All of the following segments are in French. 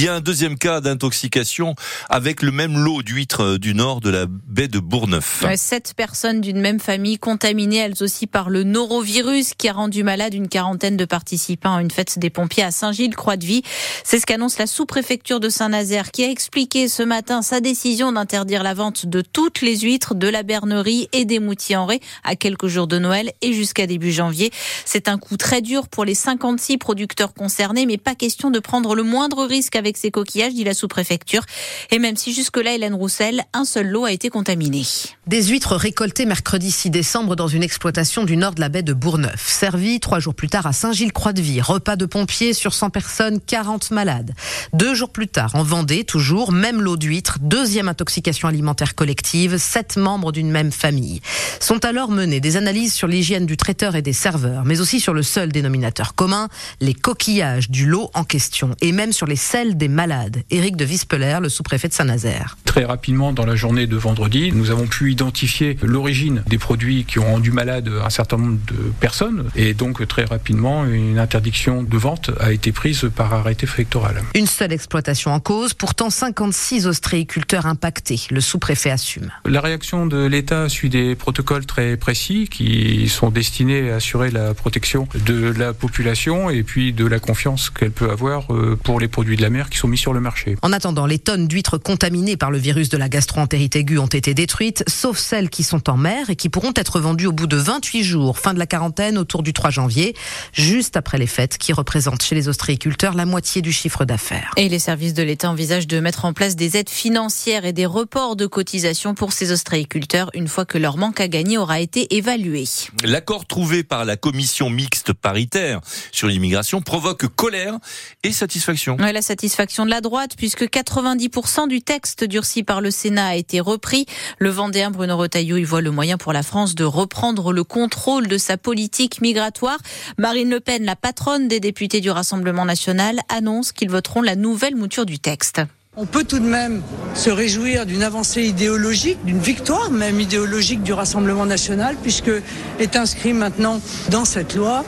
Il y a un deuxième cas d'intoxication avec le même lot d'huîtres du nord de la baie de Bourgneuf. Sept personnes d'une même famille contaminées elles aussi par le norovirus qui a rendu malade une quarantaine de participants à une fête des pompiers à Saint-Gilles-Croix-de-Vie. C'est ce qu'annonce la sous-préfecture de Saint-Nazaire qui a expliqué ce matin sa décision d'interdire la vente de toutes les huîtres de la bernerie et des moutiers en ré à quelques jours de Noël et jusqu'à début janvier. C'est un coup très dur pour les 56 producteurs concernés, mais pas question de prendre le moindre risque avec ces coquillages, dit la sous-préfecture. Et même si jusque-là, Hélène Roussel, un seul lot a été contaminé. Des huîtres récoltées mercredi 6 décembre dans une exploitation du nord de la baie de Bourgneuf. Servies trois jours plus tard à Saint-Gilles-Croix-de-Vie. Repas de pompiers sur 100 personnes, 40 malades. Deux jours plus tard, en Vendée, toujours, même lot d'huîtres, deuxième intoxication alimentaire collective, sept membres d'une même famille. Sont alors menées des analyses sur l'hygiène du traiteur et des serveurs, mais aussi sur le seul dénominateur commun, les coquillages du lot en question, et même sur les selles des malades. Éric de Vispeler, le sous-préfet de Saint-Nazaire. Très rapidement, dans la journée de vendredi, nous avons pu identifier l'origine des produits qui ont rendu malade un certain nombre de personnes, et donc très rapidement, une interdiction de vente a été prise par arrêté préfectoral. Une seule exploitation en cause, pourtant 56 ostréiculteurs impactés. Le sous-préfet assume. La réaction de l'État suit des protocoles très précis qui sont destinés à assurer la protection de la population et puis de la confiance qu'elle peut avoir euh, pour les produits de la mer qui sont mis sur le marché. En attendant, les tonnes d'huîtres contaminées par le virus de la gastroentérite aiguë ont été détruites, sauf celles qui sont en mer et qui pourront être vendues au bout de 28 jours, fin de la quarantaine autour du 3 janvier, juste après les fêtes qui représentent chez les ostréiculteurs la moitié du chiffre d'affaires. Et les services de l'État envisagent de mettre en place des aides financières et des reports de cotisations pour ces ostréiculteurs une fois que leur manque à gagner aura été évalué. L'accord trouvé par la commission mixte paritaire sur l'immigration provoque colère et satisfaction. Ouais, la satisfaction de la droite puisque 90% du texte durci par le Sénat a été repris. Le Vendéen Bruno Retailleau y voit le moyen pour la France de reprendre le contrôle de sa politique migratoire. Marine Le Pen, la patronne des députés du Rassemblement national, annonce qu'ils voteront la nouvelle mouture du texte. On peut tout de même se réjouir d'une avancée idéologique, d'une victoire même idéologique du Rassemblement national, puisque est inscrit maintenant dans cette loi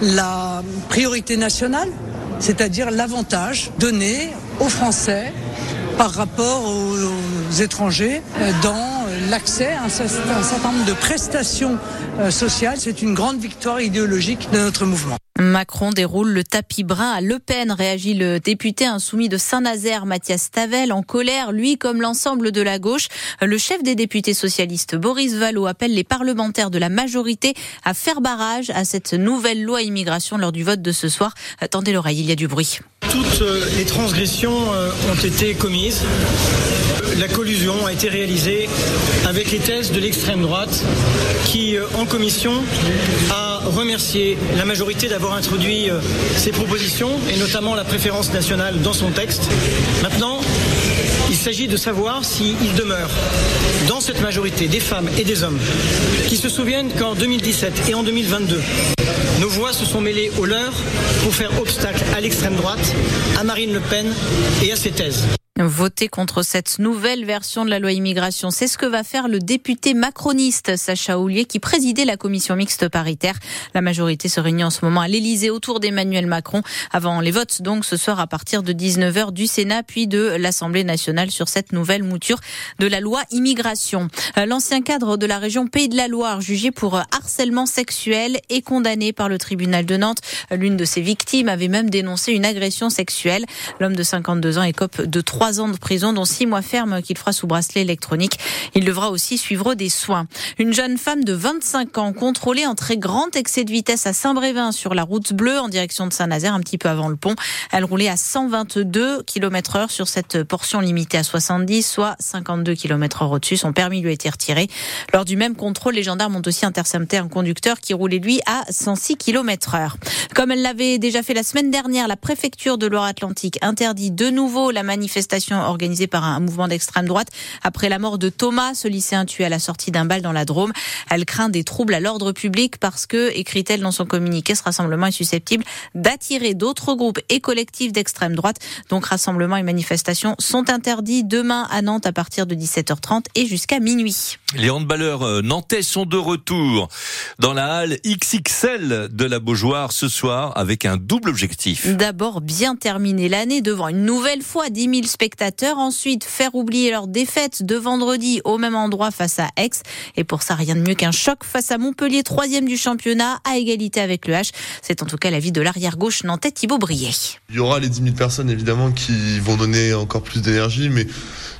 la priorité nationale, c'est-à-dire l'avantage donné aux Français par rapport aux étrangers dans l'accès à un certain nombre de prestations sociales. C'est une grande victoire idéologique de notre mouvement. Macron déroule le tapis brun à Le Pen, réagit le député insoumis de Saint-Nazaire, Mathias Tavel, en colère, lui comme l'ensemble de la gauche. Le chef des députés socialistes, Boris Vallaud, appelle les parlementaires de la majorité à faire barrage à cette nouvelle loi immigration lors du vote de ce soir. Attendez l'oreille, il y a du bruit. Toutes les transgressions ont été commises. La collusion a été réalisée avec les thèses de l'extrême droite qui, en commission, a remercié la majorité d'avoir introduit ces propositions et notamment la préférence nationale dans son texte. Maintenant, il s'agit de savoir s'il demeure dans cette majorité des femmes et des hommes qui se souviennent qu'en 2017 et en 2022, nos voix se sont mêlées aux leurs pour faire obstacle à l'extrême droite, à Marine Le Pen et à ses thèses. Voter contre cette nouvelle version de la loi immigration, c'est ce que va faire le député macroniste Sacha Houlier qui présidait la commission mixte paritaire. La majorité se réunit en ce moment à l'Elysée autour d'Emmanuel Macron avant les votes donc ce soir à partir de 19h du Sénat puis de l'Assemblée nationale sur cette nouvelle mouture de la loi immigration. L'ancien cadre de la région Pays de la Loire jugé pour harcèlement sexuel est condamné par le tribunal de Nantes. L'une de ses victimes avait même dénoncé une agression sexuelle. L'homme de 52 ans écope de 3 ans de prison, dont six mois ferme qu'il fera sous bracelet électronique. Il devra aussi suivre des soins. Une jeune femme de 25 ans contrôlée en très grand excès de vitesse à Saint-Brévin sur la route bleue en direction de Saint-Nazaire, un petit peu avant le pont. Elle roulait à 122 km heure sur cette portion limitée à 70, soit 52 km heure au-dessus. Son permis lui a été retiré. Lors du même contrôle, les gendarmes ont aussi intercepté un conducteur qui roulait lui à 106 km heure. Comme elle l'avait déjà fait la semaine dernière, la préfecture de Loire-Atlantique interdit de nouveau la manifestation manifestation organisée par un mouvement d'extrême droite après la mort de Thomas, ce lycéen tué à la sortie d'un bal dans la Drôme. Elle craint des troubles à l'ordre public parce que, écrit-elle dans son communiqué, ce rassemblement est susceptible d'attirer d'autres groupes et collectifs d'extrême droite. Donc rassemblements et manifestations sont interdits demain à Nantes à partir de 17h30 et jusqu'à minuit. Les handballeurs euh, nantais sont de retour dans la halle XXL de la Beaujoire ce soir avec un double objectif. D'abord bien terminer l'année devant une nouvelle fois 10 000 spectateurs. Ensuite faire oublier leur défaite de vendredi au même endroit face à Aix. Et pour ça rien de mieux qu'un choc face à Montpellier, troisième du championnat, à égalité avec le H. C'est en tout cas l'avis de l'arrière gauche nantais Thibaut Brier. Il y aura les 10 000 personnes évidemment qui vont donner encore plus d'énergie, mais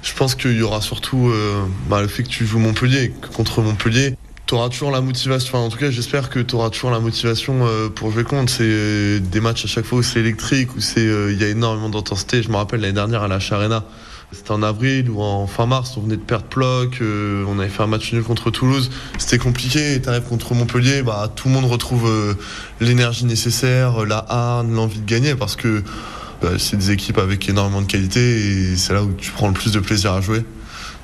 je pense qu'il y aura surtout euh, bah, le fait que tu joues Montpellier, contre Montpellier, tu auras toujours la motivation. En tout cas, j'espère que tu auras toujours la motivation euh, pour jouer contre. C'est euh, des matchs à chaque fois où c'est électrique, où c'est il y a énormément d'intensité. Je me rappelle l'année dernière à la Charena. C'était en avril ou en fin mars, on venait de perdre Ploc, on avait fait un match nul contre Toulouse. C'était compliqué et t'arrives contre Montpellier, bah, tout le monde retrouve l'énergie nécessaire, la harne, l'envie de gagner parce que bah, c'est des équipes avec énormément de qualité et c'est là où tu prends le plus de plaisir à jouer.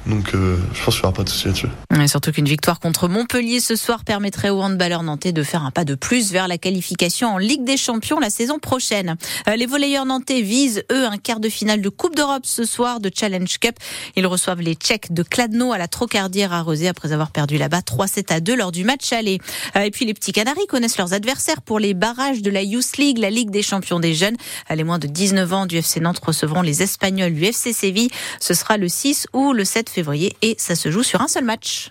Donc euh, je pense qu'il n'y aura pas de souci là-dessus. surtout qu'une victoire contre Montpellier ce soir permettrait aux handballeurs nantais de faire un pas de plus vers la qualification en Ligue des Champions la saison prochaine. Euh, les volleyeurs nantais visent, eux, un quart de finale de Coupe d'Europe ce soir de Challenge Cup. Ils reçoivent les Tchèques de Kladno à la Trocardière à Rosé après avoir perdu là-bas 3-7 à 2 lors du match aller. Euh, et puis les petits Canaris connaissent leurs adversaires pour les barrages de la Youth League, la Ligue des Champions des jeunes. Les moins de 19 ans du FC Nantes recevront les Espagnols du FC Séville. Ce sera le 6 ou le 7 février et ça se joue sur un seul match.